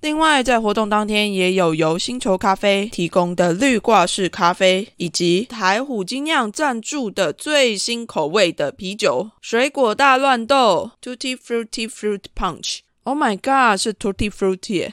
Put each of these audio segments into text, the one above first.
另外，在活动当天也有由星球咖啡提供的绿挂式咖啡，以及台虎精酿赞助的最新口味的啤酒——水果大乱斗 （Tutti Frutti Fruit Punch）。Oh my god，是 Tutti Frutti！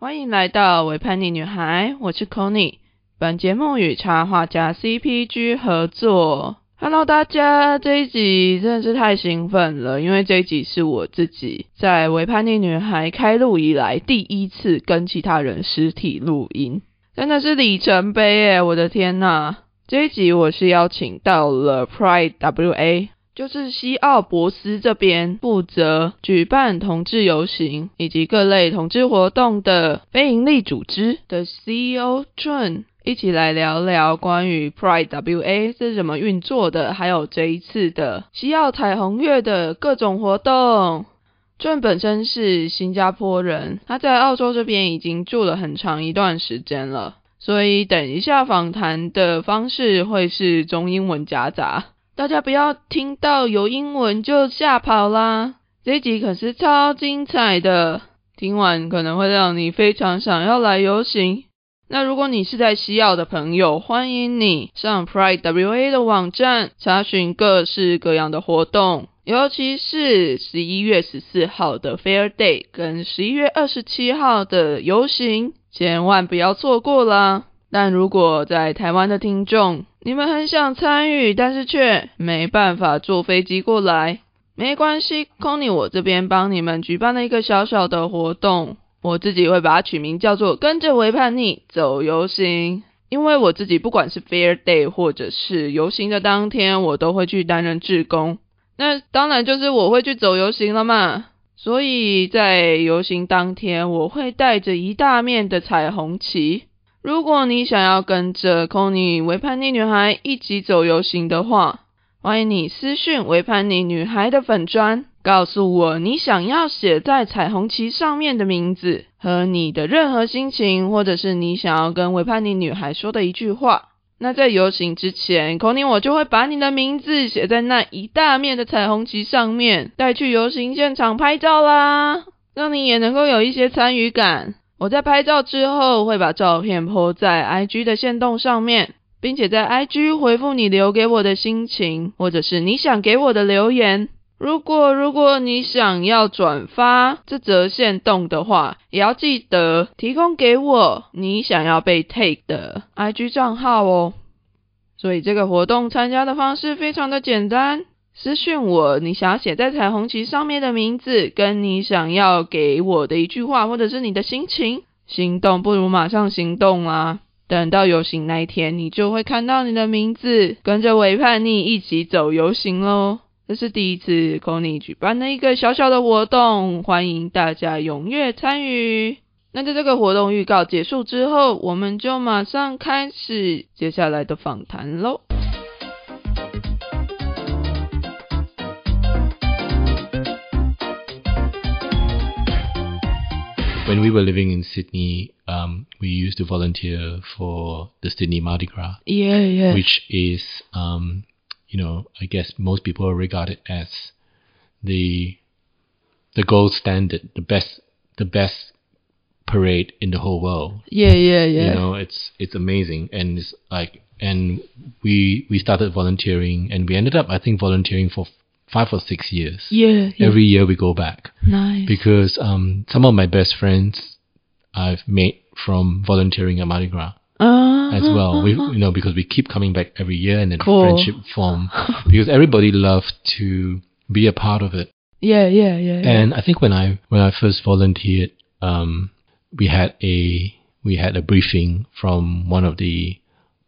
欢迎来到伪叛逆女孩，我是 Conny。本节目与插画家 CPG 合作。Hello，大家，这一集真的是太兴奋了，因为这一集是我自己在伪叛逆女孩开录以来第一次跟其他人实体录音，真的是里程碑耶！我的天呐，这一集我是邀请到了 Pride WA。就是西奥博斯这边负责举办同志游行以及各类同志活动的非营利组织的 CEO 郑一起来聊聊关于 Pride WA 是怎么运作的，还有这一次的西奥彩虹月的各种活动。John 本身是新加坡人，他在澳洲这边已经住了很长一段时间了，所以等一下访谈的方式会是中英文夹杂。大家不要听到有英文就吓跑啦！这集可是超精彩的，听完可能会让你非常想要来游行。那如果你是在西澳的朋友，欢迎你上 Pride WA 的网站查询各式各样的活动，尤其是十一月十四号的 Fair Day 跟十一月二十七号的游行，千万不要错过啦！但如果在台湾的听众，你们很想参与，但是却没办法坐飞机过来，没关系，Conny 我这边帮你们举办了一个小小的活动，我自己会把它取名叫做“跟着维叛逆走游行”，因为我自己不管是 Fair Day 或者是游行的当天，我都会去担任志工，那当然就是我会去走游行了嘛，所以在游行当天，我会带着一大面的彩虹旗。如果你想要跟着 Conny 为叛逆女孩一起走游行的话，欢迎你私讯为叛逆女孩的粉砖，告诉我你想要写在彩虹旗上面的名字和你的任何心情，或者是你想要跟为叛逆女孩说的一句话。那在游行之前 c o n y 我就会把你的名字写在那一大面的彩虹旗上面，带去游行现场拍照啦，让你也能够有一些参与感。我在拍照之后会把照片 po 在 IG 的线动上面，并且在 IG 回复你留给我的心情，或者是你想给我的留言。如果如果你想要转发这则线动的话，也要记得提供给我你想要被 take 的 IG 账号哦。所以这个活动参加的方式非常的简单，私讯我你想要写在彩虹旗上面的名字，跟你想要给我的一句话，或者是你的心情。行动不如马上行动啊！等到游行那一天，你就会看到你的名字，跟着伪叛逆一起走游行喽。这是第一次 Kony 举办的一个小小的活动，欢迎大家踊跃参与。那在这个活动预告结束之后，我们就马上开始接下来的访谈喽。When we were living in Sydney, um, we used to volunteer for the Sydney Mardi Gras, Yeah, yeah. which is, um, you know, I guess most people regard it as the the gold standard, the best, the best parade in the whole world. yeah, yeah, yeah. You know, it's it's amazing, and it's like, and we we started volunteering, and we ended up, I think, volunteering for five or six years. yeah, yeah. Every year we go back nice. because um, some of my best friends I've made from volunteering at Mardi Gras uh, as well. We, you know, because we keep coming back every year and then Cool. friendship form because everybody loves to be a part of it. yeah, yeah, yeah. yeah. And I think when I when I first volunteered, um, we had a we had a briefing from one of the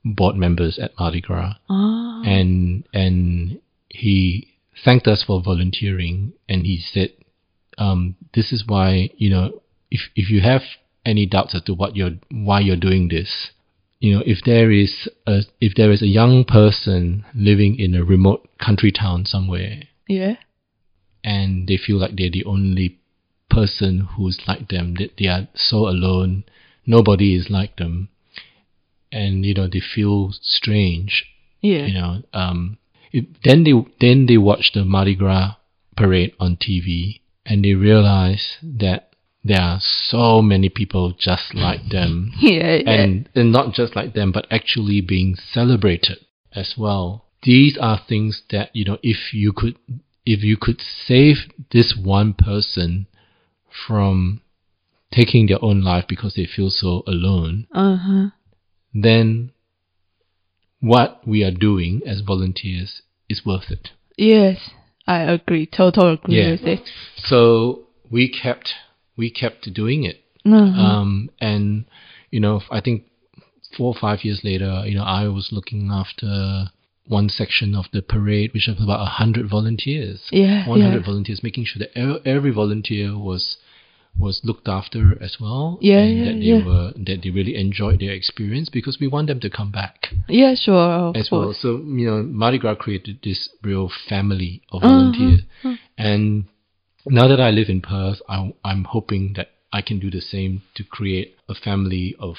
board members at Mardi Gras, Ah, and and he thanked us for volunteering, and he said, um, "This is why you know if if you have any doubts as to what you're why you're doing this." You know, if there is a if there is a young person living in a remote country town somewhere, yeah, and they feel like they're the only person who's like them, that they are so alone, nobody is like them, and you know they feel strange. yeah, You know, um, it, then they then they watch the Mardi Gras parade on TV, and they realize that there are so many people just like them, yeah, yeah. and and not just like them, but actually being celebrated as well. These are things that you know, if you could, if you could save this one person from taking their own life because they feel so alone, uh huh. then what we are doing as volunteers is worth it. Yes, I agree. Total agree Yeah. with it. So we kept we kept doing it. Uh-huh. Um, and you know, I think four or five years later, you know, I was looking after one section of the parade, which was about a hundred volunteers. yeah, 100 yeah. volunteers, making sure that every volunteer was was looked after as well. Yeah, and yeah, that they yeah. were that they really enjoyed their experience because we want them to come back Yeah, sure. Of as well. So you know, Mardi Gras created this real family of Uh-huh, volunteers, uh. and now that I live in Perth, I, I'm hoping that I can do the same to create a family of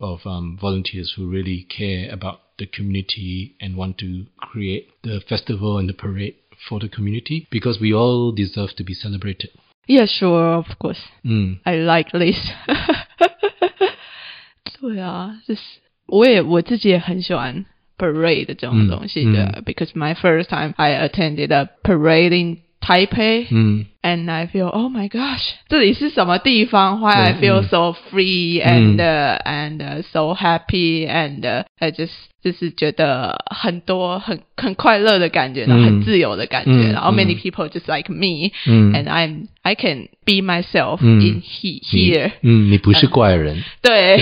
of um, volunteers who really care about the community and want to create the festival and the parade for the community because we all deserve to be celebrated. Yeah, sure, of course. Mm. I like this. 对啊，就是我也我自己也很喜欢 parade 这种东西的、嗯。嗯、，because my first time I attended a parade in Taipei, mm. and I feel oh my gosh，这里是什么地方？Why I mm, feel mm. so free and uh, uh, so happy and uh, I just 就是觉得很多很很快乐的感觉，然后很自由的感觉，然后 many people just like me and I'm I can be myself in he here。嗯，你不是怪人。对，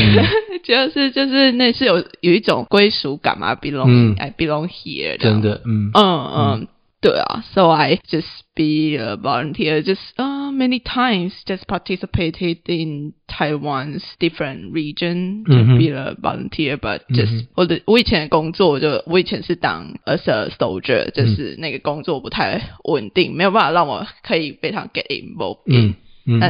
就是就是那是有有一种归属感嘛，belong I belong here。真的，嗯。嗯嗯。对啊，so I just be a volunteer just uh, many times just participated in Taiwan's different region to be mm-hmm. a volunteer but mm-hmm. just 我的我以前的工作就我以前是当 as a soldier mm. 就是那个工作不太稳定没有办法让我可以非常 get involved in mm-hmm.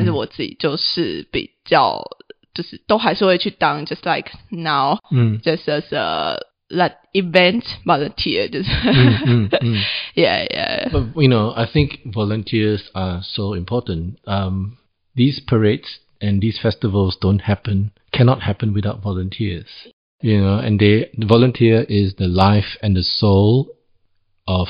just like now mm. just as a like event volunteer. mm, mm, mm. Yeah, yeah. But you know, I think volunteers are so important. Um, these parades and these festivals don't happen, cannot happen without volunteers. You know, and they the volunteer is the life and the soul of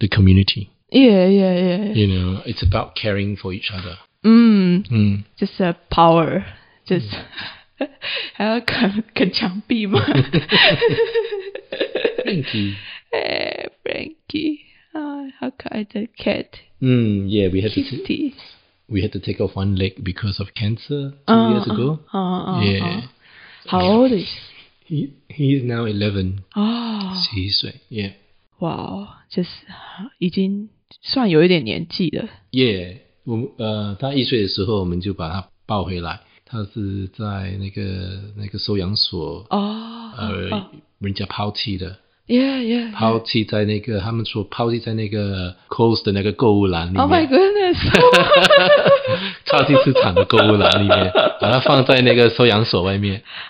the community. Yeah, yeah, yeah. yeah. You know, it's about caring for each other. Mm. mm. Just a uh, power. Just. Mm. 还要啃啃墙壁吗？Frankie，哎、hey,，Frankie，啊、oh,，how ah, can I the cat？嗯、mm,，yeah，we had Kitty. to we had to take off one leg because of cancer two ah, years ago. Uh, uh, yeah. How old is he? He is now eleven. 哦，十一岁，Yeah. Uh, Wow，就是已经算有一点年纪了。Yeah，我们呃，他一岁的时候，我们就把他抱回来。他是在那个那个收养所，哦，呃，哦人家抛弃的，，Yeah Yeah。抛弃在那个他们说抛弃在那个 Coles 的那个购物篮里面 Oh my，goodness！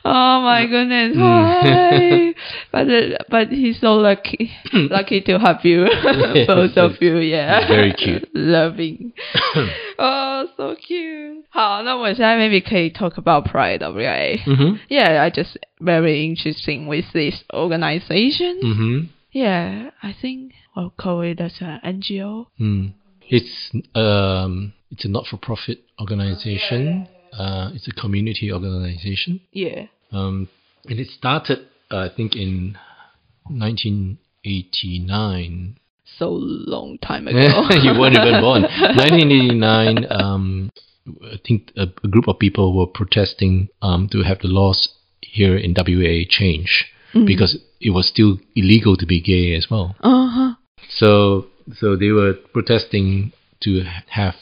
oh my goodness! But but he's so lucky, hmm. lucky to have you, both of you. Yeah, very cute, loving. Oh, so cute. 好，那我现在 maybe 可以 talk about Pride, right? Yeah, I just very interesting with this organization. hmm. Yeah, I think I'll call it as an NGO. Mm. It's um it's a not-for-profit organization. Uh, it's a community organization. Yeah. Um, and it started, uh, I think, in 1989. So long time ago. you weren't even born. 1989. Um, I think a, a group of people were protesting um, to have the laws here in WA change because it was still illegal to be gay as well. Uh huh. So so they were protesting to have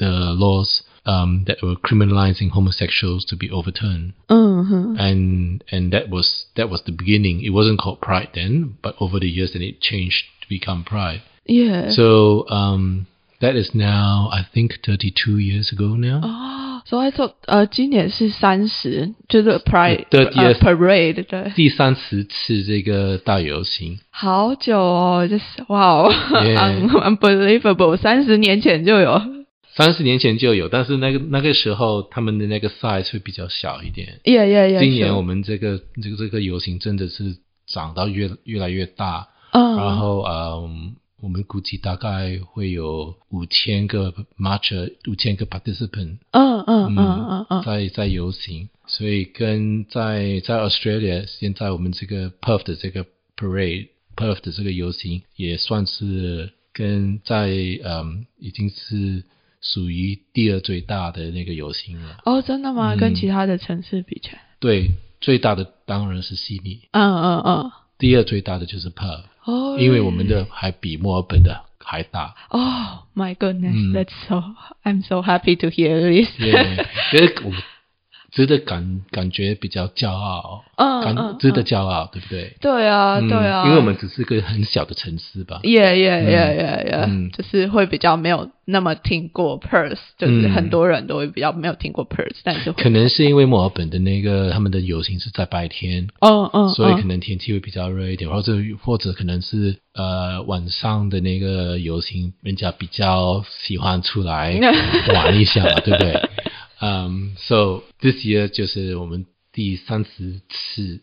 the laws um, that were criminalizing homosexuals to be overturned. Uh-huh. And and that was that was the beginning. It wasn't called Pride then, but over the years then it changed to become Pride. Yeah. So um, that is now I think thirty two years ago now. Oh. So I thought, uh, 呃，今年是三十，就是 Pride 呃 Parade 对，第三十次这个大游行，好久哦，就是哇哦、yeah.，unbelievable，三十年前就有。三十年前就有，但是那个那个时候他们的那个 size 会比较小一点。，Yeah Yeah Yeah，今年我们这个这个这个游行真的是长到越越来越大，嗯，然后嗯，我们估计大概会有五千个 marcher，五千个 participant，嗯嗯嗯嗯嗯，在在游行，所以跟在在 Australia 现在我们这个 Perth 的这个 parade，Perth 的这个游行也算是跟在嗯已经是属于第二最大的那个游心了。哦，真的吗？嗯跟其他的城市比起来，对，最大的当然是悉尼，嗯嗯嗯，第二最大的就是 Perth。哦，因为我们的还比墨尔本的还大。Oh my goodness, 嗯 that's so I'm so happy to hear this. 耶，觉得 我值得感感觉比较骄傲，感嗯嗯，值得骄傲，对不对？对啊嗯对啊，因为我们只是个很小的城市吧。Yeah, yeah, yeah, yeah, yeah，、嗯就是会比较没有那么听过 p e r s e 就是嗯很多人都会比较没有听过 p e r s e 但是，可能是因为墨尔本的那个他们的游行是在白天，嗯嗯，所以可嗯能天气会比较热一点，或者或者可能是呃晚上的那个游行，人家比较喜欢出来 玩一下嘛，对不对？嗯、s o this year 就是我们第三十次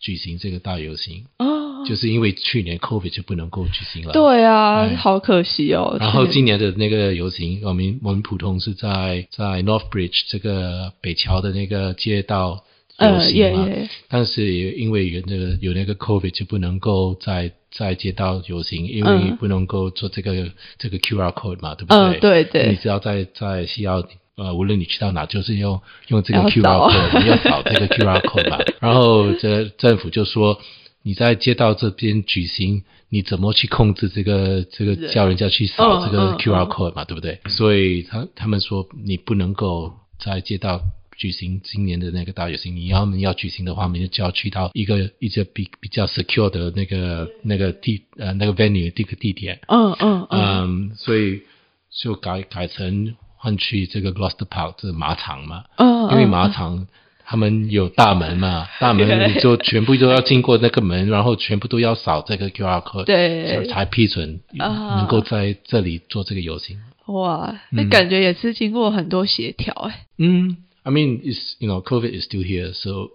举行这个大游行，哦，就是因为去年 COVID 就不能够举行了。。对啊，哎好可惜哦。然后今年的那个游行，我们我们普通是在在 Northbridge 这个北桥的那个街道游呃，行嘛，但是也因为有那个有那个 COVID 就不能够在在街道游行，因为嗯不能够做这个这个 QR code 嘛，对不对？嗯，对对你只要在在西澳，呃，无论你去到哪，就是用用这个 QR code，你要扫这个 QR code 嘛。然后这政府就说，你在街道这边举行，你怎么去控制这个这个叫人家去扫嗯这个嗯 QR 嗯 code 嘛，对不对？所以他他们说你不能够在街道。举行今年的那个大游行，你要么要举行的话，你就要去到一个一个比比较 secure 的那个那个地呃那个 venue 这个地点，嗯嗯嗯，嗯，所以就改改成换去这个 Gloucester Park 这个马场嘛，嗯，因为嗯马场他们有大门嘛，大门你就全部都要经过那个门，然后全部都要扫这个 QR code，对才才批准啊能够在这里做这个游行。哇，那嗯感觉也是经过很多协调哎。嗯 I mean, it's you know, COVID is still here, so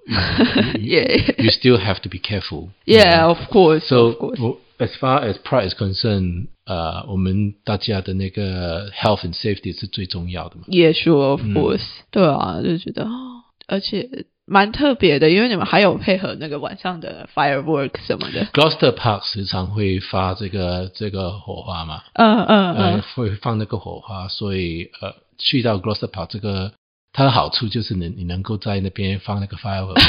Yeah. you still have to be careful. Yeah, of course, So of course. w- as far as pride is concerned, 呃，我们大家的那个 health and safety 是最重要的嘛。Sure, of 嗯 course、对啊，就觉得哦，而且蛮特别的，因为你们还有配合那个晚上的 firework 什么的。Gloucester Park 时常会发这个这个火花嘛，嗯嗯呃嗯，，会放那个火花，所以呃，去到 Gloucester Park 这个它的好处就是能你能够在那边放那个 firework。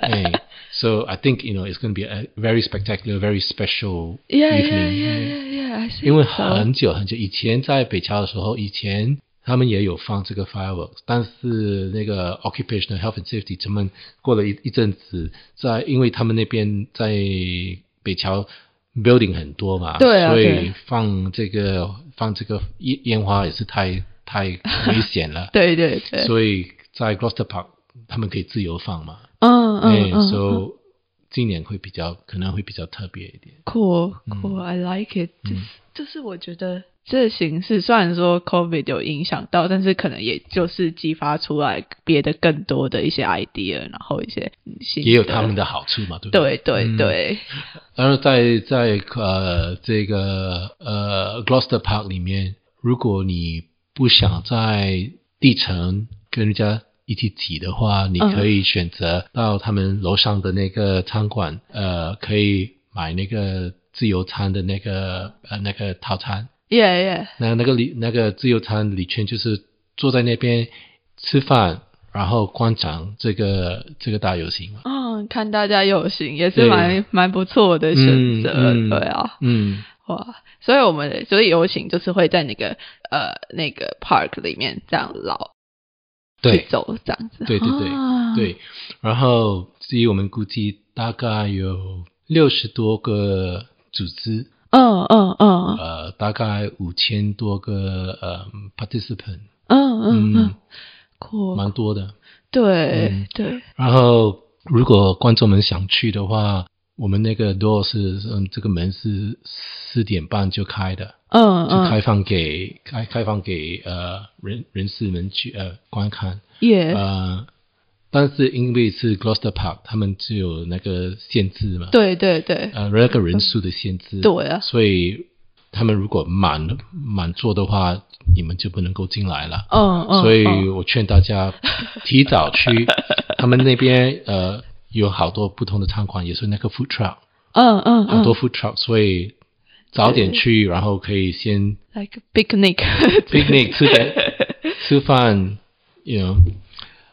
哎 So I think you know it's going to be a very spectacular, very special yeah, evening. Yeah, yeah, yeah, yeah. I 因为很久很久以前在北桥的时候，以前他们也有放这个 fireworks，但是那个 occupational health and safety 他们过了一一阵子，在因为他们那边在北桥 building 很多嘛，对啊，所以放这个放这个烟烟花也是太太危险了。对对对，所以在 Gloucester Park 他们可以自由放嘛。嗯哎嗯嗯，so 今年会比较可能会比较特别一点。Cool, 嗯 cool. I like it. 就是就是我觉得这形式虽然说 COVID 有影响到，但是可能也就是激发出来别的更多的一些 idea，然后一些也有他们的好处嘛，对不对对对对，然后在在呃这个呃 Gloucester Park 里面，如果你不想在地层跟人家一起挤的话，你可以选择到他们楼上的那个餐馆，呃，可以买那个自由餐的那个呃那个套餐。yeah yeah，那那个礼那个自由餐礼券就是坐在那边吃饭，然后观赏这个这个大游行嘛。嗯，看大家游行也是对。蛮蛮不错的选择，对啊，嗯，哇，所以我们所以游行就是会在那个呃那个 park 里面这样绕去对。走这样子，对对对、啊。对，然后至于我们估计大概有六十多个组织，嗯嗯嗯。呃，大概五千多个呃 participant，嗯嗯嗯。蛮多的。对嗯。对，然后如果观众们想去的话，我们那个 door 是嗯这个门是四点半就开的，嗯嗯，就开放给开开放给呃人人士们去呃观看。也呃，但是因为是 Gloucester Park，他们只有那个限制嘛，对对对。呃，那个人数的限制，对啊，所以他们如果满满座的话，你们就不能够进来了。嗯嗯，所以嗯我劝大家提早去，他们那边呃有好多不同的餐馆，也是那个 food truck，嗯嗯很多嗯 food truck，所以早点去，然后可以先，like picnic picnic 吃点吃饭，you know，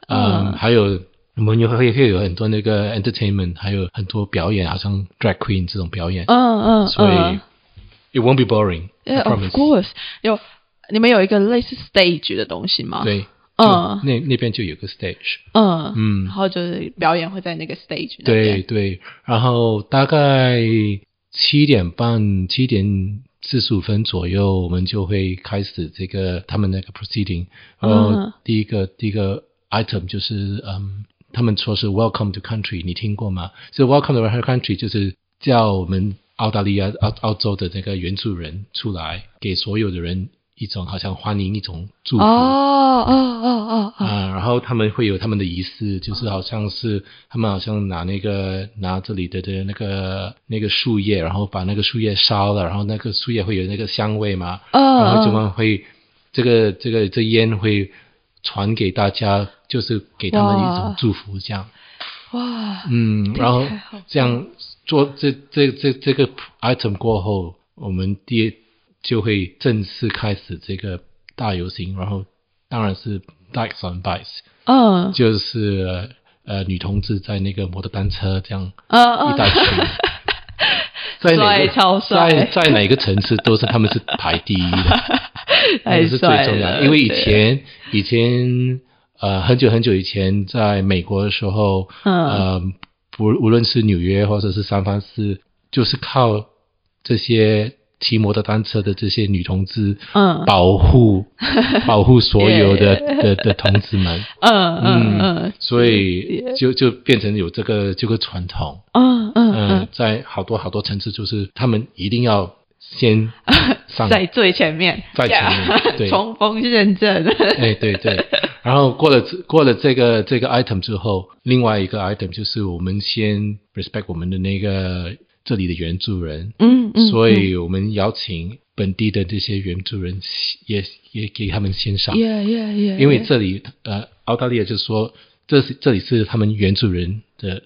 嗯，嗯还有我们也会会有很多那个 entertainment，还有很多表演，好像 drag queen 这种表演，嗯嗯，所以嗯 it won't be boring。Yeah, of。course，有你们有一个类似 stage 的东西吗？，对，嗯就那那边就有个 stage。嗯嗯然后就是表演会在那个 stage 那对，对，然后大概七点半、七点四十五分左右，我们就会开始这个他们那个 proceeding。然后嗯第一个、第一个 item 就是嗯，他们说是 Welcome to country，你听过吗？就 Welcome to country 就是叫我们澳大利亚、澳澳洲的那个原住人出来，给所有的人一种好像欢迎一种祝福。哦哦哦哦哦，啊，然后他们会有他们的仪式，就是好像是他们好像拿那个拿这里的的那个那个树叶，然后把那个树叶烧了，然后那个树叶会有那个香味嘛，然后怎么会这个这个这烟会传给大家，就是给他们一种祝福这样。哇，嗯，然后这样做这这这这个 item 过后，我们第就会正式开始这个大游行，然后当然是 bikes on bikes。嗯。就是呃女同志在那个摩托单车这样一大群，在哪个超帅。在在哪个城市都是他们是排第一的，那太是最重要的。因为以前以前呃很久很久以前在美国的时候，嗯。呃不无论是纽约或者是三藩市，就是靠这些骑摩托单车的这些女同志，嗯。保护 保护所有的的的同志们。嗯嗯嗯所以就就变成有这个这个传统，嗯嗯嗯、嗯，在好多好多层次，就是他们一定要先 上，在最前面，在前面冲锋陷阵，哎对对，然后过了这过了这个这个 item 之后，另外一个 item 就是我们先 respect 我们的那个这里的原住人，嗯嗯，所以我们邀请本地的这些原住人也也给他们欣赏，，yeah yeah yeah，因为这里呃澳大利亚就是说这是这里是他们原住人的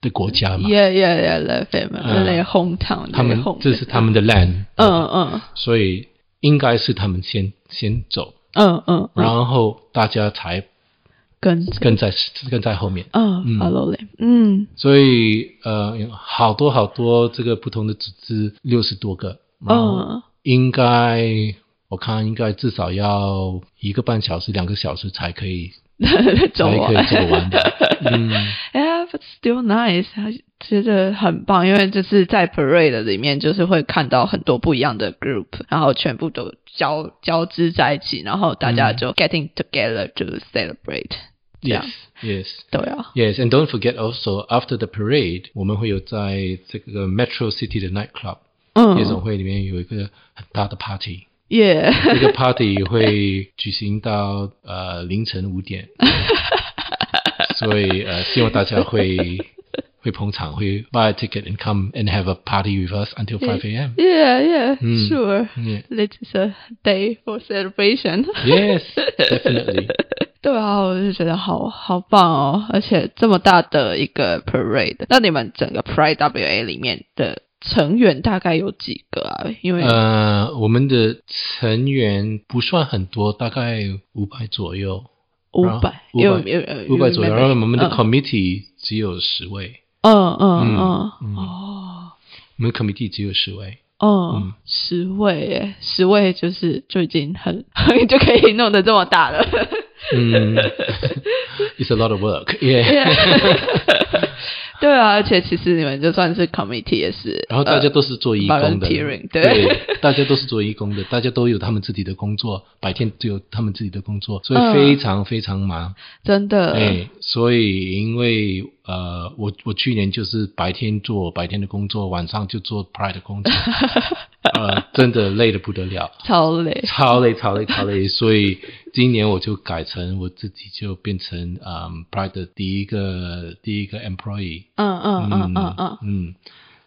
的国家嘛，yeah yeah yeah the family 嗯 the hometown，他们这是他们的 land，嗯嗯。所以应该是他们先先走，嗯嗯，嗯。然后大家才跟。跟在跟在后面。嗯嗯。follow them，嗯。所以呃，好多好多这个不同的组织，六十多个，嗯。应该我看应该至少要一个半小时、两个小时才可以 走才可以完走完的。嗯 it's still nice，觉得很棒，因为就是在 parade 里面，就是会看到很多不一样的 group，然后全部都交交织在一起，然后大家就 getting together to celebrate。Yes, Yes, and don't forget also after the parade, 我们会有在这个 Metro City 的 nightclub 夜总会里面有一个很大的 party。耶，这个 party 会举行到呃凌晨五点。所以呃，希望大家会会捧场，会 buy a ticket and come and have a party with us until 5 a.m. Yeah, yeah, hmm. sure. Yeah. This is a day for celebration. yes, definitely. 对啊，我就觉得好好棒哦！而且这么大的一个 parade，那你们整个 Pride WA 里面的成员大概有几个啊？因为呃，我们的成员不算很多，大概五百左右。五百，有有有五百左右。然后我们的嗯 committee 只有十位，嗯嗯嗯哦我们 committee 只有十位。嗯嗯，十位耶，十位就是就已经很 就可以弄得这么大了。嗯，It's a lot of work. Yeah. 对啊，而且其实你们就算是 committee 也是，然后大家都是做义工的。对。对，大家都是做义工的，大家都有他们自己的工作，白天都有他们自己的工作，所以嗯非常非常忙。真的，哎，所以因为呃，我我去年就是白天做白天的工作，晚上就做 Pride 的工作，呃，真的累得不得了，超累，超累超累超累，所以今年我就改成我自己就变成嗯 Pride 的第一个第一个 employee，嗯嗯嗯嗯嗯，嗯，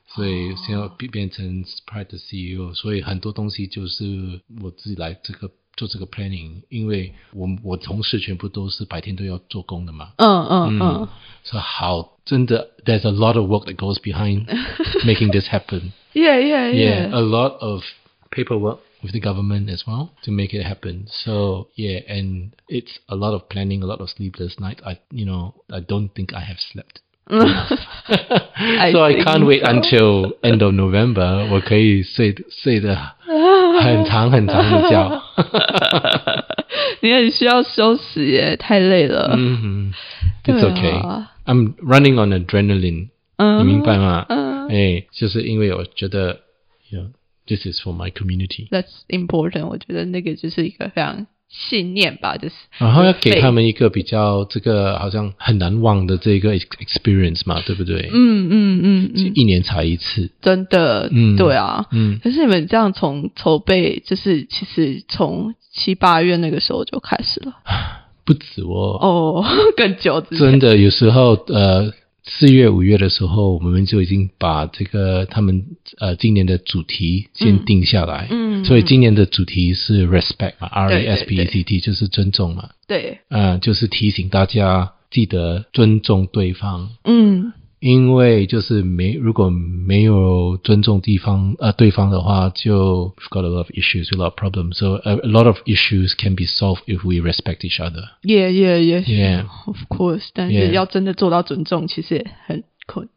所以现在变变成 Sprite 的 CEO，所以很多东西就是我自己来这个做这个 planning，因为我我同事全部都是白天都要做工的嘛，嗯嗯嗯，所以好真的，there's a lot of work that goes behind making this happen. yeah yeah Yeah, yeah，a lot of paperwork with the government as well to make it happen. So yeah, and it's a lot of planning, a lot of sleepless nights. I you know I don't think I have slept. I so I can't wait so. until end of November，我可以睡睡的很长很长的觉。你很需要休息耶，太累了。嗯哼，It's okay. I'm running on adrenaline. 你明白吗？哎，就是因为我觉得，you uh-huh. uh-huh. know, this is for my community.，That's important。我觉得那个就是一个非常信念吧，就是然后要给他们一个比较这个好像很难忘的这个 ex- experience 嘛，对不对？嗯嗯嗯嗯，一年才一次。真的，嗯对啊。嗯，可是你们这样从筹备，就是其实从七八月那个时候就开始了 不止哦。哦，更久真的，有时候呃，四月、五月的时候，我们就已经把这个他们呃今年的主题先定下来。嗯所以今年的主题是 respect 嘛，R 对 A 对 S P E C T 就是尊重嘛，对，嗯、就是提醒大家记得尊重对方。嗯因为就是没如果没有尊重地方呃对方的话，就 got a lot of issues, a lot of problems. So a, a lot of issues can be solved if we respect each other. Yeah, yeah, yeah, yeah. Of course. course，但是要真的做到尊重，其实也很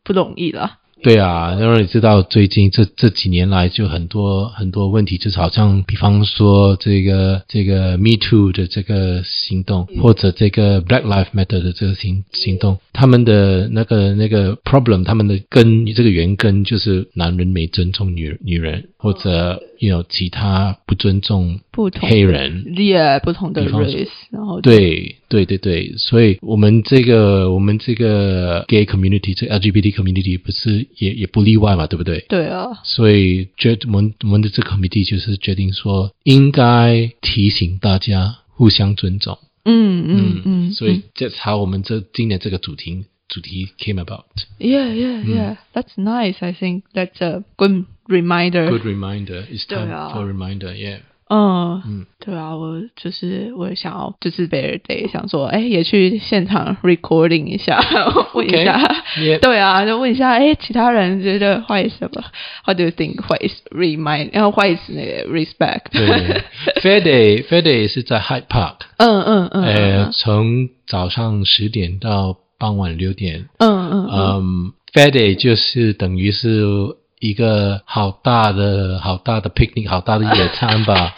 不容易啦。对啊，因为你知道最近这这几年来就很多很多问题，就是好像比方说这个这个 Me Too 的这个行动，或者这个 Black Lives Matter 的这个行行动，他们的那个那个 problem，他们的根这个原根就是男人没尊重女女人，或者有其他不尊重不同黑人。yeah 不同的 race，然后对对对对，所以我们这个我们这个 gay community，这个 LGBT community 不是也也不例外嘛，对不对？对啊，所以决我们我们的这个 committee 就是决定说，应该提醒大家互相尊重。嗯嗯嗯，所以这才我们这今年这个主题主题 came about。Yeah, yeah, yeah. That's nice. I think that's a good reminder. Good reminder. It's time 啊 for reminder. Yeah. 嗯嗯对啊，我就是我也想要，就是 Bear Day 想说，哎，也去现场 recording 一下，问一下.对啊，就问一下，哎，其他人觉得 is 什么？How do you think what is remind？然后 what is 那个 respect？对，Fair Day Fair Day 是在 Hyde Park，嗯嗯嗯呃，从早上十点到傍晚六点。嗯嗯嗯嗯，Fair Day 就是等于是一个好大的、好大的 picnic，好大的野餐吧。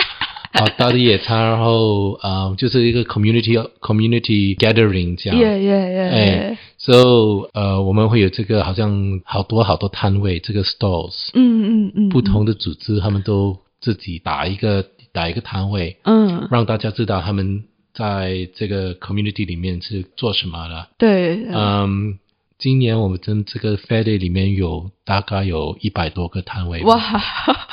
好大的野餐，然后啊、呃就是一个 community community gathering 这样。，yeah yeah yeah，哎，so 呃，我们会有这个好像好多好多摊位，这个 stores、嗯嗯嗯，不同的组织他们都自己打一个打一个摊位，嗯，让大家知道他们在这个 community 里面是做什么的。对，嗯，今年我们真这个 Day 里面有大概有一百多个摊位吧，哇，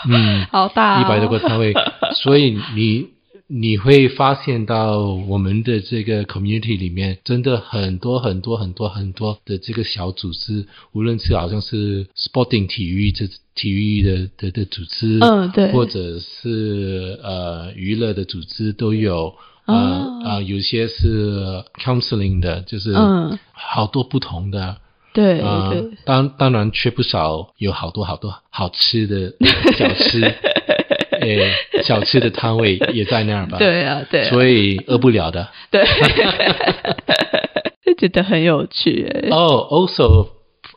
嗯，好大，一百多个摊位，所以你你会发现到我们的这个 community 里面，真的很多很多很多很多的这个小组织，无论是好像是 sporting 体育这体育的的的组织，嗯对。或者是呃娱乐的组织都有。呃啊呃，有些是 counseling 的，就是嗯好多不同的，对啊、对，当当然缺不少有好多好多好吃的小吃，诶，小吃的摊位也在那儿吧？对啊对啊，所以饿不了的。对，就觉得很有趣哦。Oh, also,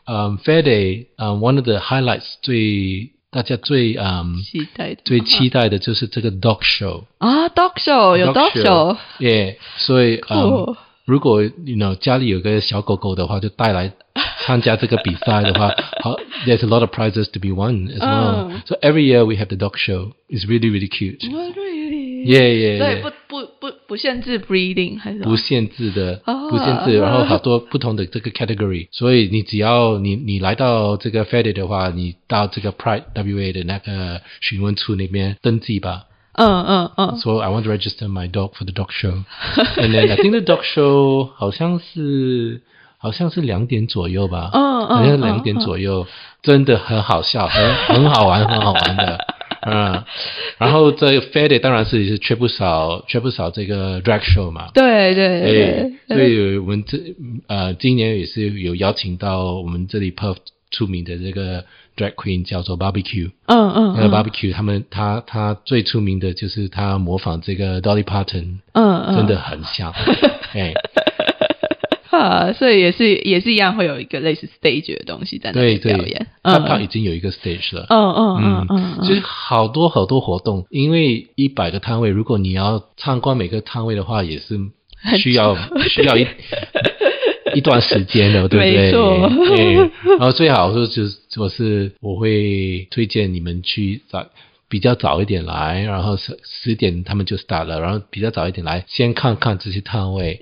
um, Fair Day, um, one of the highlights 最大家最嗯期待最期待的就是这个 dog show 啊，dog show 有 dog show，耶，所以嗯，如果 you know 家里有个小狗狗的话，就带来参加这个比赛的话，好，there's a lot of prizes to be won as well. So every year we have the dog show. It's really really cute. Really? Yeah, yeah. 所以不不不不限制 breeding 还是不限制的，哦不限制，然后好多不同的这个 category，所以你只要你你来到这个 f e d 的话，你到这个 Pride WA 的那个询问处那边登记吧。嗯嗯嗯 So I want to register my dog for the dog show. And then I think the dog show 好像是好像是两点左右吧，嗯嗯好像是两点左右，真的很好笑，很很好玩，很好玩的。嗯，然后这个 f e d 当然是也是缺不少缺不少这个 drag show 嘛，对对哎对，，所以我们这呃今年也是有邀请到我们这里 Perth 出名的这个 drag queen 叫做 Barbecue，嗯嗯那个嗯 Barbecue 他们他他最出名的就是他模仿这个 Dolly Parton，嗯嗯，真的很像，哎，啊，所以也是也是一样会有一个类似 stage 的东西在那对对边表演，，他嗯他已经有一个 stage 了。嗯嗯嗯嗯其实好多好多活动，因为一百个摊位，如果你要参观每个摊位的话，也是需要需要一 一段时间的，对不对？没错对。然后最好是就是我是我会推荐你们去早比较早一点来，然后十十点他们就 start 了，然后比较早一点来，先看看这些摊位，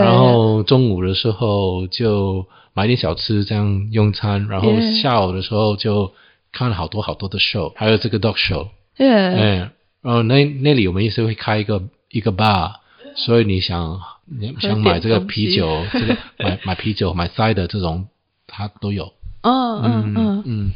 然后中午的时候就买点小吃这样用餐，然后下午的时候就看了好多好多的 show，还有这个 dog show，耶，哎，然后那那里我们也是会开一个一个 bar，所以你想你想买这个啤酒，这个买买啤酒买 cider 这种，它都有。嗯嗯嗯，嗯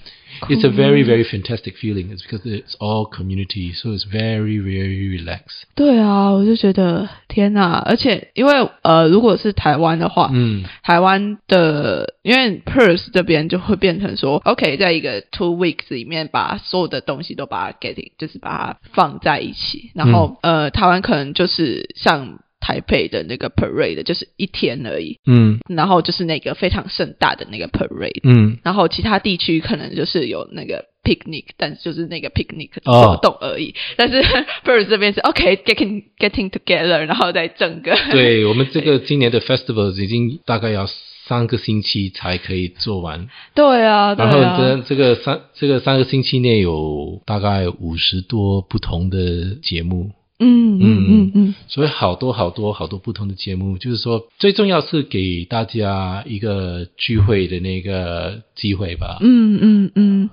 ，It's a very very fantastic feeling. It's because it's all community, so it's very very relaxed. 对啊，我就觉得天哪！而且因为呃，如果是台湾的话，嗯台湾的因为 Perth 这边就会变成说，OK，在一个 two weeks 里面把所有的东西都把它 getting，就是把它放在一起，然后、呃，台湾可能就是像台北的那个 parade，就是一天而已，嗯。然后就是那个非常盛大的那个 parade，、嗯。然后其他地区可能就是有那个 picnic，但是就是那个 picnic 活动而已。但是 Perth 这边是 OK getting getting together，然后再整个。对 我们这个今年的 festival 已经大概要三个星期才可以做完，对啊，对然后啊，这这个三这个三个星期内有大概五十多不同的节目，嗯嗯嗯嗯，所以好多好多好多不同的节目，就是说最重要是给大家一个聚会的那个机会吧。嗯嗯嗯，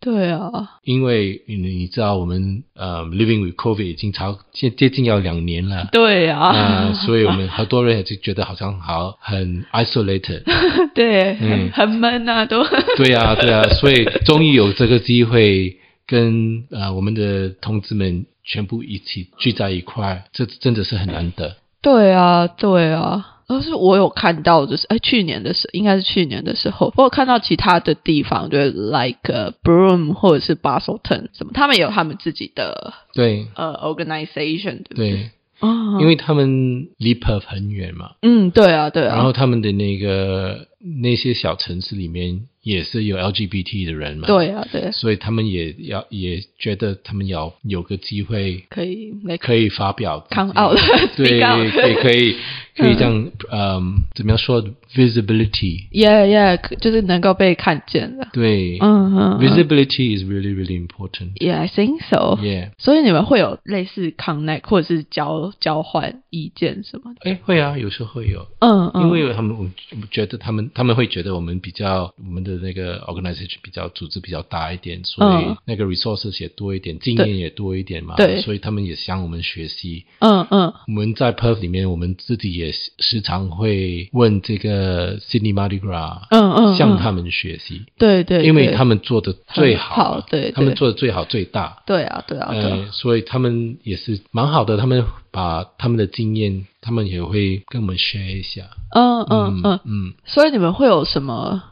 对啊，因为你你知道我们呃 living with COVID 已经超接接近要两年了。对啊，呃，所以我们很多人也就觉得好像好很 isolated，对，嗯很闷啊，都。对啊、对啊、所以终于有这个机会跟呃我们的同志们全部一起聚在一块，这真的是很难得。对啊，对啊。而是我有看到，就是哎，去年的时应该是去年的时候，我有看到其他的地方，就是 like、Broome 或者是 Boston 什么，他们有他们自己的对呃 organization，对不对？对，啊，因为他们离 Perth 很远嘛，嗯，对啊，对啊，然后他们的那个那些小城市里面也是有 LGBT 的人嘛，对啊，对，所以他们也要也觉得他们要有个机会可以可以发表 come out，对 以可以可以这样，嗯，怎么样说 visibility？yeah yeah，就是能够被看见的，对、嗯嗯嗯。visibility is really really important.，Yeah I think so，Yeah，所以你们会有类似 connect 或者是交交换意见什么的，哎，会啊，有时候会有，嗯嗯，因为他们我觉得他们他们会觉得我们比较我们的那个 organization 比较组织比较大一点，所以嗯。那个 resources 也多一点，经验也多一点嘛，对。所以他们也向我们学习。嗯嗯。我们在 Perth 里面，我们自己也时时常会问这个 Sydney Mardi Gras，嗯嗯，嗯。向他们学习，对对，对因为他们做的最好对他们做的最好最大，对啊对啊对所以他们也是蛮好的，他们把他们的经验，他们也会跟我们 share 一下，嗯嗯嗯，嗯，所以你们会有什么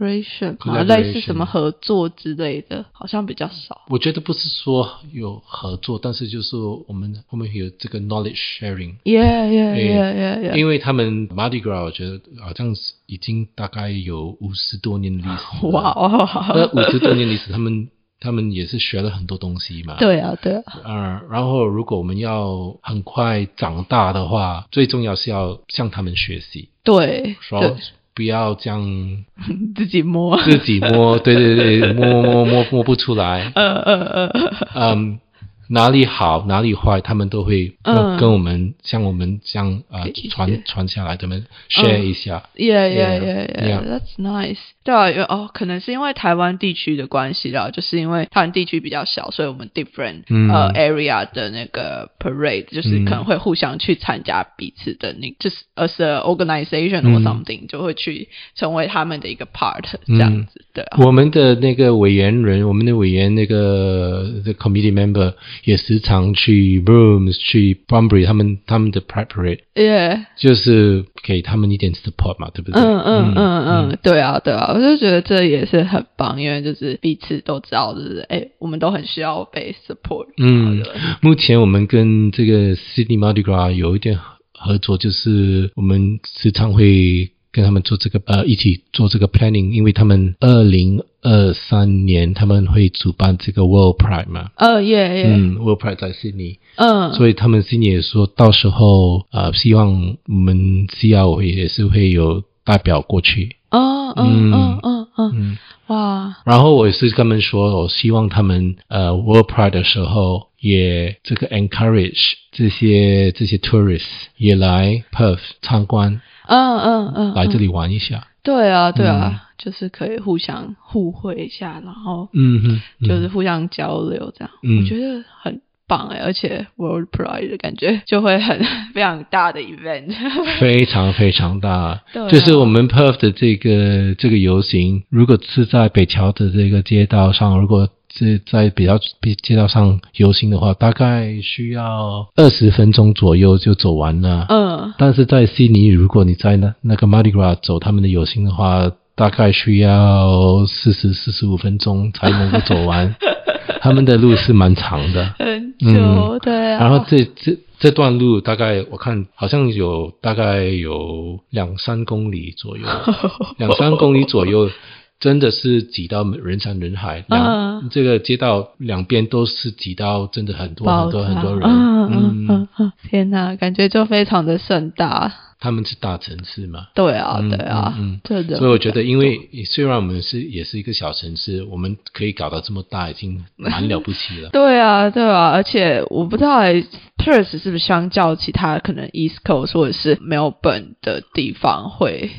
？Collaboration 类似什么合作之类的，好像比较少。我觉得不是说有合作，但是就是我们我们有这个 knowledge sharing。Yeah yeah yeah yeah yeah。因为他们 Mardi Gras，我觉得好像是已经大概有五十多年的历史了。哇那哦，五十多年历史，他们他们也是学了很多东西嘛。对啊对啊，呃，然后如果我们要很快长大的话，最重要是要向他们学习，对说对，不要这样 自己摸。自己摸，对对对，摸摸摸摸不出来。呃呃呃，嗯，哪里好哪里坏，他们都会嗯跟我们像我们这样呃给意见传传下来，他们 share 一下。Yeah, yeah, Yeah, yeah. That's nice. 对啊，因为哦，可能是因为台湾地区的关系啦，就是因为台湾地区比较小，所以我们 different、嗯呃 area 的那个 parade 就是嗯可能会互相去参加彼此的那，就是 as a organization 嗯 or something、就会去成为他们的一个 part 这样子。对啊，我们的那个委员人，我们的委员那个 the committee member 也时常去 Brooms 去 Bunbury 他们他们的 pride parade，yeah. 就是给他们一点 support 嘛，对不对？嗯嗯嗯嗯，对啊对啊，我就觉得这也是很棒，因为就是彼此都知道，就是哎，我们都很需要被 support。嗯对目前我们跟这个 Sydney Mardi Gras 有一点合作，就是我们时常会跟他们做这个呃一起做这个 planning，因为他们二零二三年他们会主办这个 World Pride 嘛，呃耶耶，嗯，World Pride 在悉尼，嗯，所以他们悉尼也说到时候呃希望我们 CR 也是会有代表过去，哦嗯嗯。嗯嗯，嗯。哇，然后我也是跟他们说，我希望他们呃 World Pride 的时候也这个 encourage 这些这些 tourists 也来 Perth 参观，嗯嗯嗯，来这里，玩一下。对啊对啊，就是可以互相互惠一下，然后嗯哼，嗯。就是互相交流这样，嗯。我觉得很棒哎，而且 World Pride 的感觉就会很非常大的 event，非常非常大。对啊。就是我们 Perth 的这个这个游行，如果是在北桥的这个街道上，如果是在比较街道上游行的话，大概需要二十分钟左右就走完了。嗯，但是在悉尼，如果你在那那个 Mardi Gras 走他们的游行的话，大概需要四十四十五分钟才能够走完。他们的路是蛮长的，很久，嗯对啊，然后这这这段路大概我看好像有大概有两三公里左右，两三公里左右。真的是挤到人山人海，两、嗯这个街道两边都是挤到真的很多很多很多人，嗯嗯。嗯嗯，天哪，感觉就非常的盛大，他们是大城市嘛，对啊嗯对啊，嗯所以我觉得，因为虽然我们是也是一个小城市，我们可以搞到这么大，已经蛮了不起了。对啊，对啊，而且我不知道诶 Perth 是不是相较其他可能 East Coast 或者是 Melbourne 的地方会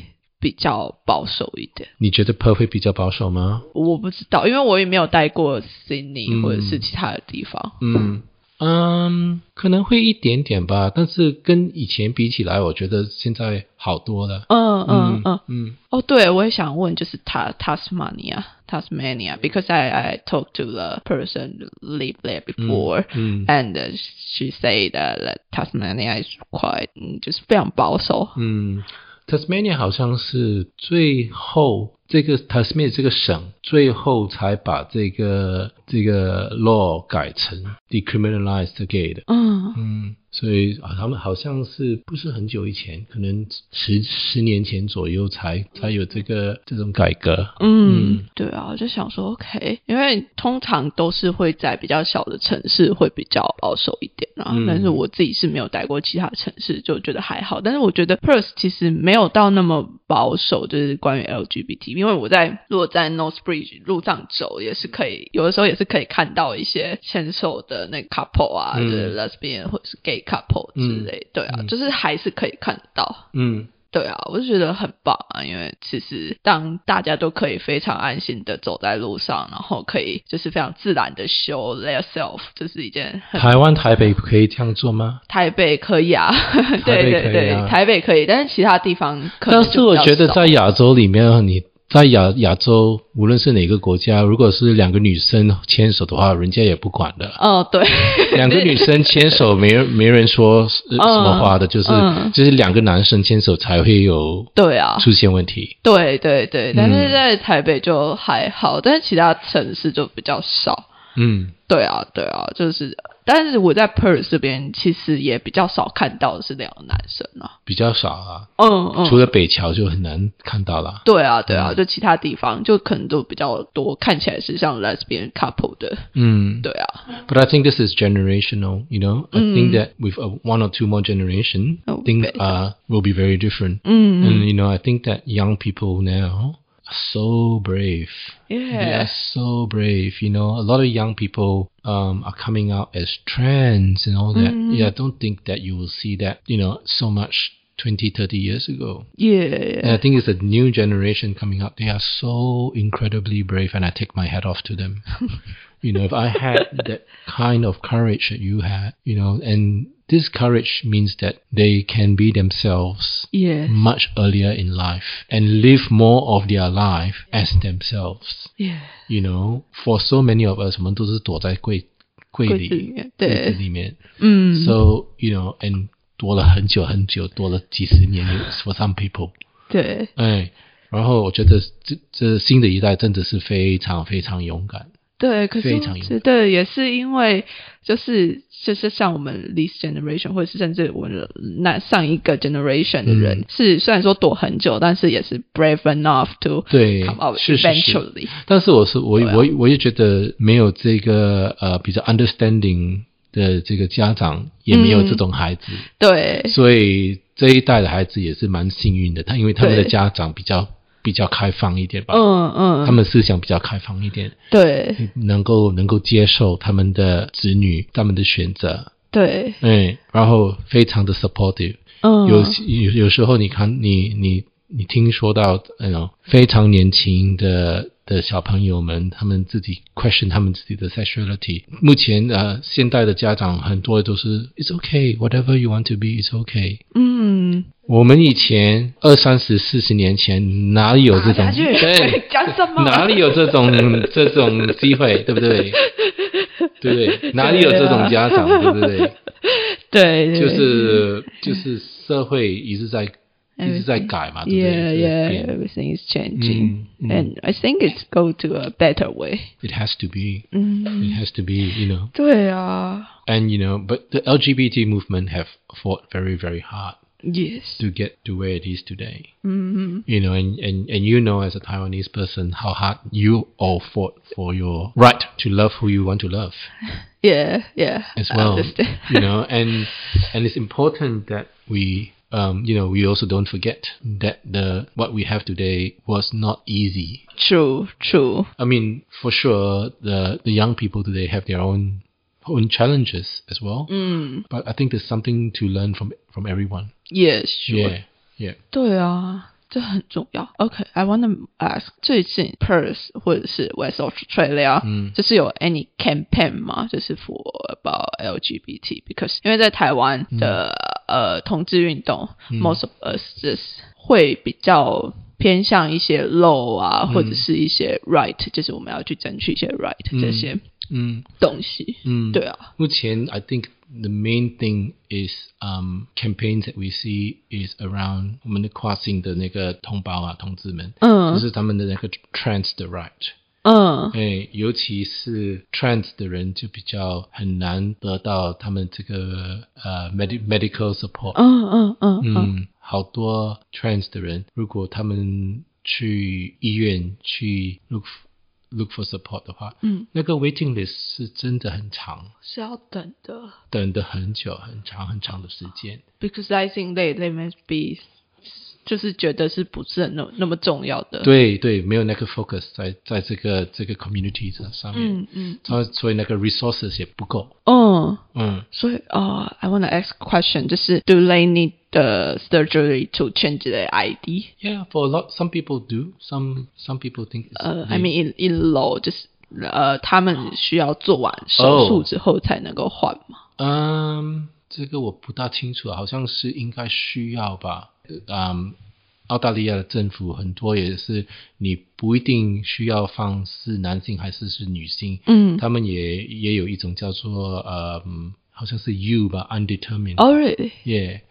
比较保守一点。你觉得 Perth 会比较保守吗？我不知道，因为我也没有待过 Sydney、嗯或者是其他的地方。嗯嗯，可能会一点点吧，但是跟以前比起来，我觉得现在好多了。嗯嗯嗯。嗯哦，对，我也想问，就是他 Tasmania Tasmania because I I talked to the person who lived there before、嗯 and uh, she said that, that Tasmania is quite 嗯就是非常保守。嗯，Tasmania 好像是最后这个 Tasmania 这个省最后才把这个这个 law 改成 decriminalized gay 的。嗯嗯，所以啊，他们好像是不是很久以前，可能十十年前左右才才有这个这种改革。嗯，对啊，我就想说 OK，因为通常都是会在比较小的城市会比较保守一点啊，嗯但是我自己是没有待过其他城市，就觉得还好。但是我觉得 Perth 其实没有到那么保守，就是关于 LGBT，因为我在如果在 Northbridge 路上走，也是可以，有的时候也是可以看到一些牵手的那个 couple 啊，嗯就是 lesbian 或者是 gay couple 之类，对啊，嗯就是还是可以看得到。嗯对啊，我就觉得很棒啊，因为其实当大家都可以非常安心的走在路上，然后可以就是非常自然的 show their self，这是一件很台湾台北可以这样做吗？台北可以啊，台对对 对，啊台北可以，但是其他地方可能但是我觉得在亚洲里面，你在亚亚洲，无论是哪个国家，如果是两个女生牵手的话，人家也不管的。哦对，两个女生牵手，没人没人说什么话的，就是嗯就是两个男生牵手才会有对啊，出现问题。对对对，但是嗯在台北就还好，但是其他城市就比较少。嗯对啊，对啊，就是，但是我在 Perth 这边其实也比较少看到的是两个男生啊。比较少啊，嗯嗯，除了北桥就很难看到了。对啊，对啊，嗯就其他地方就可能都比较多，看起来是像 lesbian couple 的。嗯，对啊，But I think this is generational, you know. I Mm. think that with one or two more generation, Oh, things uh, will be very different. 嗯 And you know, I think that young people now are so brave. They are，yeah，so brave. You know, a lot of young people um, are coming out as trans and all that. Mhm. Yeah, I don't think that you will see that, you know, so much 20, 30 years ago. Yeah. And yeah，I think it's a new generation coming up. They are so incredibly brave, and I take my hat off to them. You know, if I had that kind of courage that you had, you know, and this courage means that they can be themselves yes. much earlier in life and live more of their life as themselves. Yeah. You know, for so many of us, so, you know, and 躲了很久很久，躲了几十年，for some people。对。哎，然后我觉得这这新的一代真的是非常非常勇敢。对，可是我非常觉得也是因为就是就是像我们 this generation，或者是甚至我们那上一个 generation 的人，嗯。是虽然说躲很久，但是也是 brave enough to 对 come out 是是是。eventually。但是我是我啊。我我也觉得没有这个呃比较 understanding 的这个家长，也没有这种孩子，对，所以这一代的孩子也是蛮幸运的。他因为他们的家长比较比较开放一点吧，嗯嗯，他们思想比较开放一点，对。能够能够接受他们的子女他们的选择。对，哎，然后非常的 supportive，、嗯，有有有时候你看你你你听说到那种非常年轻的的小朋友们，他们自己 question 他们自己的 sexuality。目前呃，现代的家长很多都是 it's okay whatever you want to be it's okay。嗯，我们以前二三十四十年前哪里有这种对讲什么？哪里有这种这种机会，对不对？对不对？哪里有这种家长，对不对？对，就是就是社会一直在一直在改嘛，对不对？Yeah, yeah, yeah. everything is changing, mm, mm. and I think it's go to a better way. It has to be. Mm. It has to be, you know. 对啊。And you know, but the LGBT movement have fought very, very hard. Yes. To get to where it is today. Mm-hmm. You know, and, and, and you know as a Taiwanese person how hard you all fought for your right to love who you want to love. Yeah, yeah. As well. you know, and and it's important that we um, you know, we also don't forget that the what we have today was not easy. True, true. I mean, for sure, the the young people today have their own own challenges as well. Mm. But I think there's something to learn from from everyone. Yes, sure. Yeah, yeah. 对啊。这很重要。OK，I、okay, want to ask，最近 Perth 或者是 West Australia，嗯，就是有 any campaign 吗？就是 for about LGBT，because 因为在台湾的呃同志运动、嗯 m o s t of us 就是会比较偏向一些 law 啊，嗯或者是一些 right，就是我们要去争取一些 right、嗯这些嗯东西。嗯，对啊，目前 I think the main thing is um campaigns that we see is around 我们的跨性的那个同胞啊，同志们，嗯就是他们的那个 trans 的 right。嗯哎，尤其是 trans 的人就比较很难得到他们这个呃 med medical support。嗯嗯嗯嗯嗯，好多 trans 的人，如果他们去医院去 look look for support 的话，嗯，那个 waiting list 是真的很长，是要等的等的很久，很长很长的时间。，because I think they they must be，就是觉得是不是很那那么重要的。，对对，没有那个 focus 在在这个这个 community 上上面，嗯嗯所以所以那个 resources 也不够。嗯，嗯，所以啊、i want to ask question，就是 Do they need the surgery to change their ID？Yeah, for a lot, some people do. Some some people think 呃、i mean in in law，就是呃，他们需要做完手术之后才能够换吗？嗯，这个我不大清楚，好像是应该需要吧。嗯，澳大利亚的政府很多也是，你不一定需要放是男性还是是女性，嗯他们也也有一种叫做呃，嗯好像是 U 吧，undetermined，、，Oh really？yeah，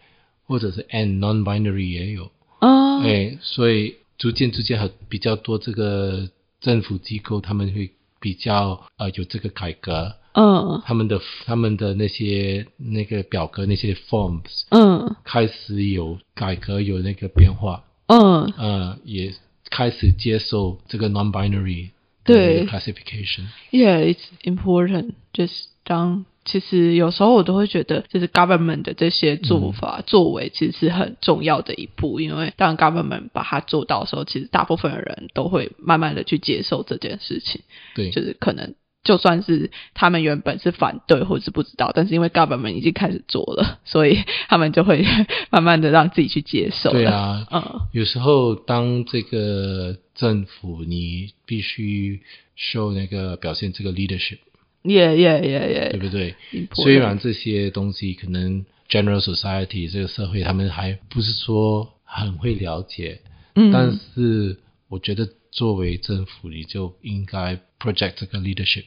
或者是 N non-binary 也有，啊、哎，所以逐渐逐渐很比较多这个政府机构他们会比较呃有这个改革，嗯他们的他们的那些那个表格那些 forms 嗯开始有改革有那个变化，嗯，呃，也开始接受这个 non-binary 对 classification。Yeah, it's important. 就是当其实有时候我都会觉得，就是 government 的这些做法、作为，其实是很重要的一步。因为当 government 把它做到的时候，其实大部分的人都会慢慢的去接受这件事情。对，就是可能就算是他们原本是反对或者是不知道，但是因为 government 已经开始做了，所以他们就会慢慢的让自己去接受。对啊，嗯。有时候当这个政府你必须 show 那个表现这个 leadership，，yeah yeah yeah 对 yeah，不对？虽然这些东西可能 general society 这个社会他们还不是说很会了解，嗯。但是我觉得作为政府，你就应该 project 这个 leadership.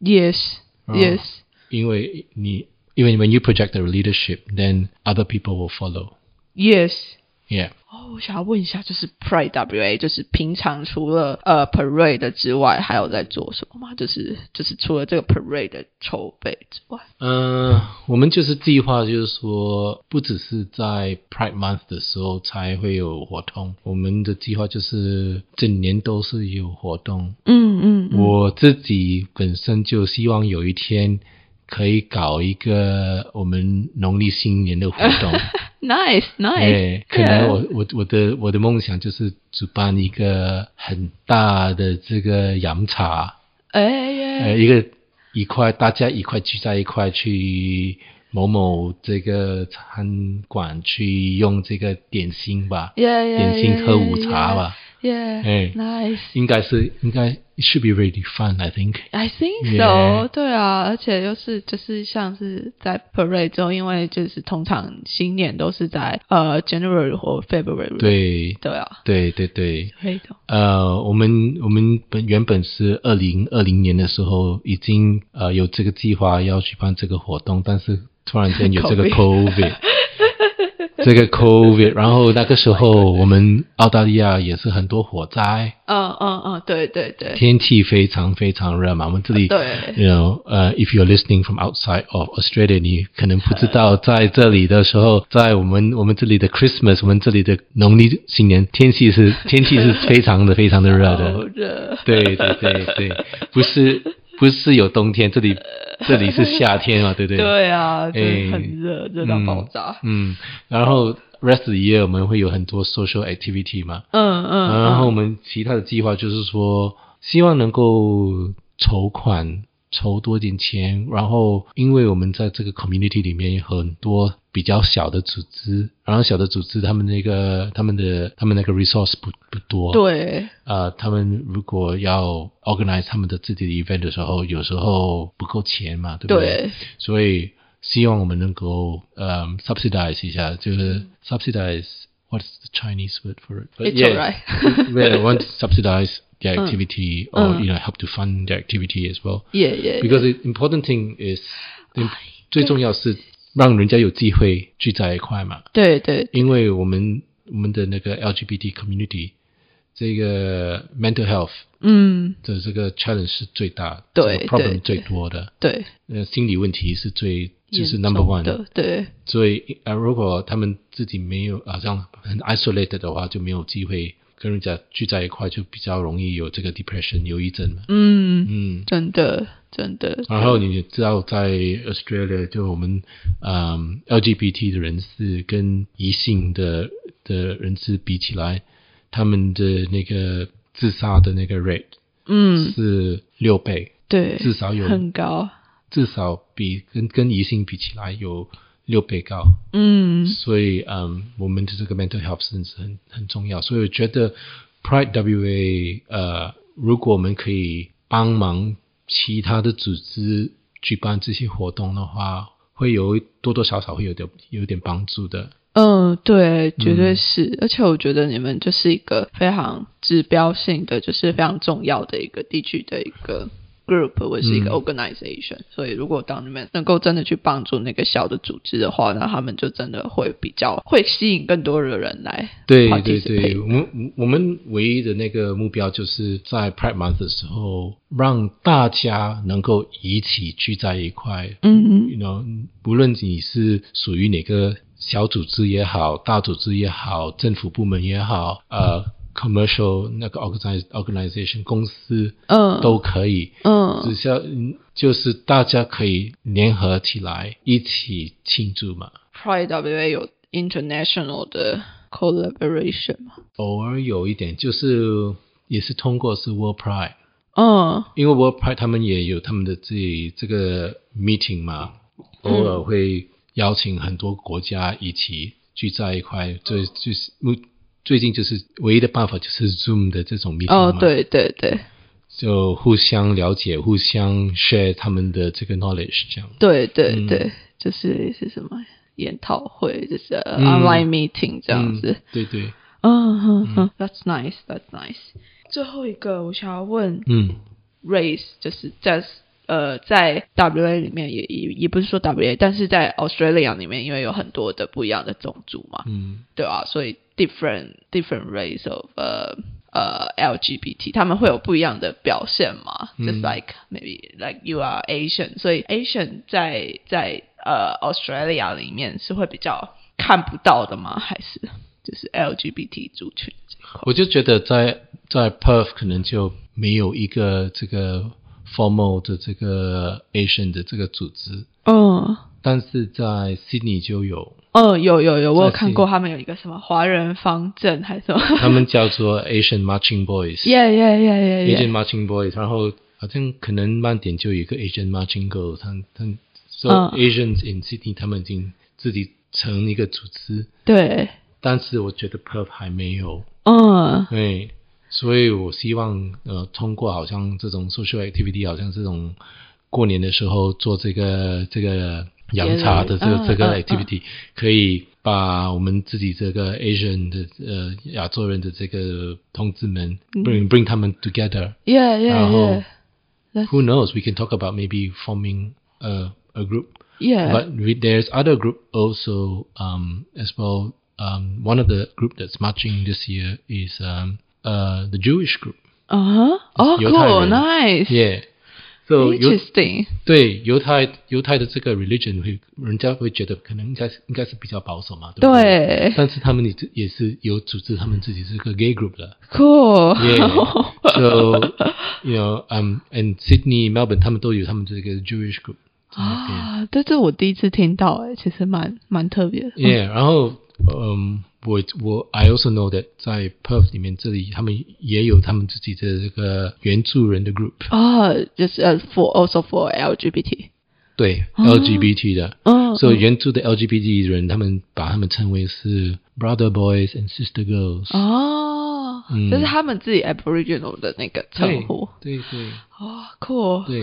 Yes. 因为你因为 when you project the leadership, then other people will follow. Yes. Yeah，哦，我想要问一下，就是 Pride WA，就是平常除了呃 parade 之外，还有在做什么吗？就是就是除了这个 parade 的筹备之外，嗯，我们就是计划，就是说，不只是在 Pride Month 的时候才会有活动，我们的计划就是整年都是有活动。嗯嗯嗯我自己本身就希望有一天可以搞一个我们农历新年的活动。nice 哎 nice，，可能我我我的我的梦想就是主办一个很大的这个洋茶，哎呃，耶，一个一块大家一块聚在一块去某某这个餐馆去用这个点心吧，点心喝午茶吧，耶哎，nice。应该是应该 it should be really fun I think。I think so，、对啊，而且又是就是像是在 parade 中，因为就是通常新年都是在呃 January 或 February，对。对啊，对对对，可以的，呃，我们我们本原本是二零二零年的时候已经呃有这个计划要举办这个活动，但是突然间有这个 COVID，这个 COVID，然后那个时候我们澳大利亚也是很多火灾，嗯嗯嗯，对对对，天气非常非常热嘛，我们这里对。you know，呃、i f you're listening from outside of Australia，你可能不知道，在这里的时候，在我们我们这里的 Christmas，我们这里的农历新年，天气是天气是非常的非常的热好的，热，对对对对，不是不是有冬天，这里这里是夏天嘛，对不对？对啊，真哎的很热，热到爆炸。嗯，然后 rest of the year 我们会有很多 social activity 嘛，嗯嗯，然后我们其他的计划就是说，希望能够筹款筹多点钱，然后因为我们在这个 community 里面有很多比较小的组织，然后小的组织他们那个他们的他们那个 resource 不不多，，对，呃，他们如果要 organize 他们的自己的 event 的时候，有时候不够钱嘛，对不对？对，所以希望我们能够呃 subsidize 一下，就是 subsidize。What's the Chinese word for it? But It's yeah, alright. we want to subsidize their mm. activity or mm. you know help to fund their activity as well. Yeah, yeah. Because yeah. the important thing is the 最重要是让人家有机会聚在一块嘛。对对。因为我们我们的那个 LGBT community 这个 mental health，嗯，的这个 challenge 是最大，对，problem 最多的，对，呃，心理问题是最就是 number one 的，对。所以啊，如果他们自己没有啊这样很 isolated 的话，就没有机会跟人家聚在一块，就比较容易有这个 depression 忧郁症嘛。嗯，嗯，真的真的，然后你知道，在 Australia 就我们嗯 LGBT 的人士跟异性的的人士比起来，他们的那个自杀的那个 rate 嗯，是六倍，对，至少有很高，至少比跟跟异性比起来有六倍高。嗯所以嗯，我们的这个 mental health 是很很重要。所以我觉得 Pride WA 呃，如果我们可以帮忙其他的组织举办这些活动的话，会有多多少少会有点有点帮助的。嗯，对，绝对嗯是，而且我觉得你们就是一个非常指标性的，就是非常重要的一个地区的一个 group 或是一个嗯。organization，、所以如果当你们能够真的去帮助那个小的组织的话，那他们就真的会比较会吸引更多的人来对对对，我们我们唯一的那个目标就是在 Pride Month 的时候，让大家能够一起聚在一块，嗯 you know，不论你是属于哪个小组织也好，大组织也好，政府部门也好，呃，commercial 那个 organize organization 公司嗯都可以，嗯只是要嗯就是大家可以联合起来一起庆祝嘛。，Pride WA 有 international 的 collaboration 吗？偶尔有一点就是也是通过是 World Pride。嗯因为 World Pride 他们也有他们的自己这个 meeting 嘛，偶尔会邀请很多国家一起聚在一块，最就是目最近就是唯一的办法就是 Zoom 的这种 meeting 嘛，哦，，对对对。就互相了解，互相 share 他们的这个 knowledge 这样。对对嗯。对，就是是什么研讨会，就是 online meeting 这样子。嗯，对对，嗯。哼哼，That's nice, that's nice。最后一个我想要问嗯。Race，就是在呃在 WA 里面也也也不是说 WA，但是在 Australia 里面，因为有很多的不一样的种族嘛，嗯。对啊，所以 different different race of uh uh LGBT，他们会有不一样的表现嘛、嗯、？Just like maybe like you are Asian，所以 Asian 在在呃 Australia 里面是会比较看不到的吗？还是就是 LGBT 族群这块？我就觉得在在 Perth 可能就没有一个这个 formal 的这个 Asian 的这个组织，嗯，但是在嗯，有有有，我有看过他们有一个什么华人方阵还是什么他们叫做 Asian Marching Boys。？Yeah yeah yeah yeah Asian。Marching Boys，然后好像可能慢点就有一个 Asian Marching Girls，他他 so、嗯 Asians in Sydney 他们已经自己成一个组织，对，但是我觉得 Perth 还没有，嗯对，所以我希望呃通过好像这种 social activity，好像这种过年的时候做这个这个洋茶的这个这个 activity，可以把我们自己这个 Asian 的呃亚洲人的这个同志们 bring bring 他们 together。Yeah, yeah, 然后 who knows? We can talk about maybe forming a a group. Yeah. But there's other group also um as well. Um, one of the group that's marching this year is um uh the Jewish group. Uh huh. Oh, cool. Nice. Yeah. So 犹 interesting 对犹太犹太的这个 religion 会人家会觉得可能应该是应该是比较保守嘛，对不对？对但是他们也是也是有组织他们自己这个 gay group 的。cool Yeah. so you know, um, and Sydney, Melbourne，他们都有他们这个 Jewish group。啊，这这我第一次听到，哎，其实蛮蛮特别的。Yeah，然后嗯，我我 I also know that 在 Perth 里面这里他们也有他们自己的这个原住人的 group，哦，就是呃，for also for LGBT，对、哦。LGBT 的，嗯，所以原住的 LGBT 人他们把他们称为是 brother boys and sister girls。哦，嗯。这是他们自己 Aboriginal 的那个称呼，对对哦，酷，对，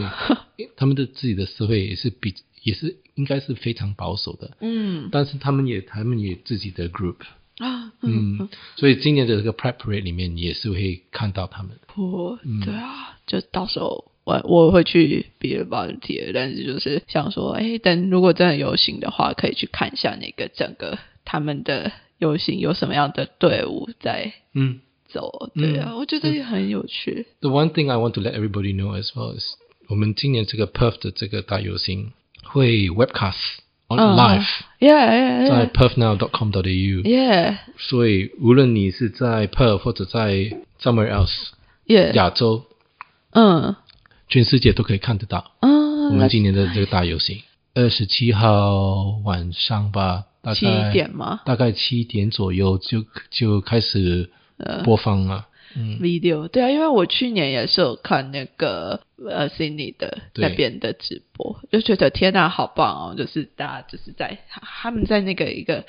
对。他们的自己的社会也是比也是应该是非常保守的，嗯。但是他们也他们也自己的 group，啊，嗯，嗯，所以今年的这个 prep parade 里面也是会看到他们。酷，嗯对啊，就到时候。我我会去别的 volunteer，但是就是想说，哎，等如果真的游行的话，可以去看一下那个整个他们的游行有什么样的队伍在嗯走。对啊，我觉得也很有趣。，The one thing I want to let everybody know as well is，我们今年这个 Perth 的这个大游行会 webcast on 嗯 live，、Yeah, 在 yeah, perthnow.com.au，yeah, 所以无论你是在 Perth 或者在 somewhere else yeah, 亚洲，嗯。全世界都可以看得到。嗯，我们今年的这个大游行。二十七号晚上吧，大概七点吗？大概七点左右就就开始播放了。嗯，video。对啊，因为我去年也是有看那个呃 Sydney 的对。那边的直播，就觉得天呐，好棒哦！就是大家就是在他们在那个一个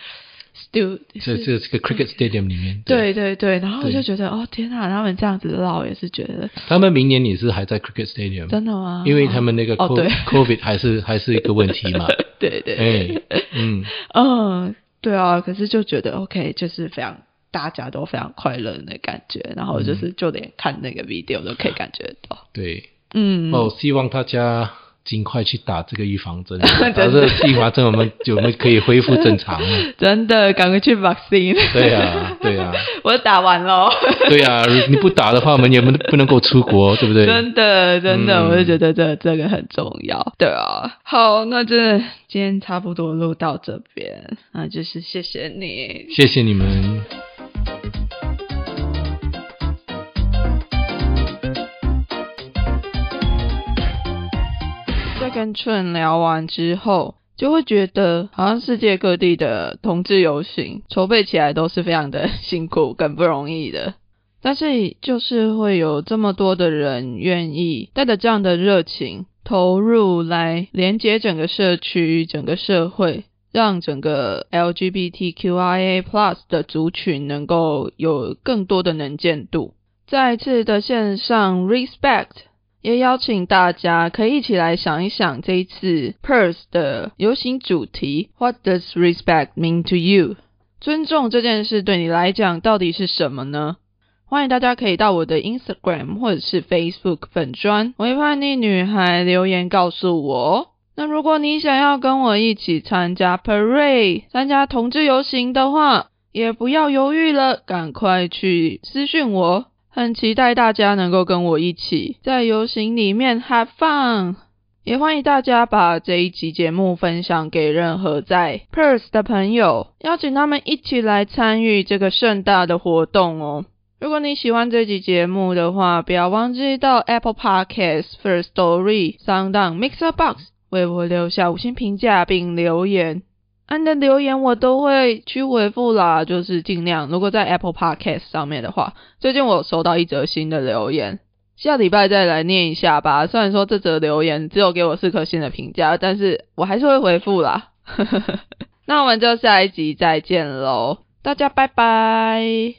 stu 这这这个 cricket stadium 里面，对。对对，然后我就觉得哦天呐，他们这样子绕也是觉得他们明年也是还在 cricket stadium，真的吗？因为他们那个 covid 还是还是一个问题嘛。对对。哎，嗯，嗯，对啊，可是就觉得 OK，就是非常大家都非常快乐的感觉，然后就是就连看那个 video 都可以感觉到，对。嗯，哦，希望大家尽快去打这个预防针，真的打这个预防针，我们就我们可以恢复正常了。真的赶快去 vaccine。对呀，对呀，我打完了。对呀，你不打的话，我们也不能不能够出国，对不对？真的，真的，嗯我就觉得这这个很重要。对啊，好，那这今天差不多录到这边，那就是谢谢你。谢谢你们。在跟春聊完之后，就会觉得好像世界各地的同志游行筹备起来都是非常的 辛苦跟不容易的。但是就是会有这么多的人愿意带着这样的热情投入来连接整个社区、整个社会，让整个 LGBTQIA Plus 的族群能够有更多的能见度。再次的线上 Respect。也邀请大家可以一起来想一想这一次 Perth 的游行主题 What does respect mean to you？尊重这件事对你来讲到底是什么呢？欢迎大家可以到我的 Instagram 或者是 Facebook 粉专为叛逆女孩留言告诉我。那如果你想要跟我一起参加 Parade，参加同志游行的话，也不要犹豫了，赶快去私讯我。很期待大家能够跟我一起在游行里面 have fun，也欢迎大家把这一集节目分享给任何在 Perth 的朋友，邀请他们一起来参与这个盛大的活动哦。如果你喜欢这集节目的话，不要忘记到 Apple Podcasts、First Story、Sound On、Mixer Box 为我留下五星评价并留言。按的留言我都会去回复啦，就是尽量。如果在 Apple Podcast 上面的话，最近我有收到一则新的留言，下礼拜再来念一下吧。虽然说这则留言只有给我四颗星的评价，但是我还是会回复啦。那我们就下一集再见喽，大家拜拜。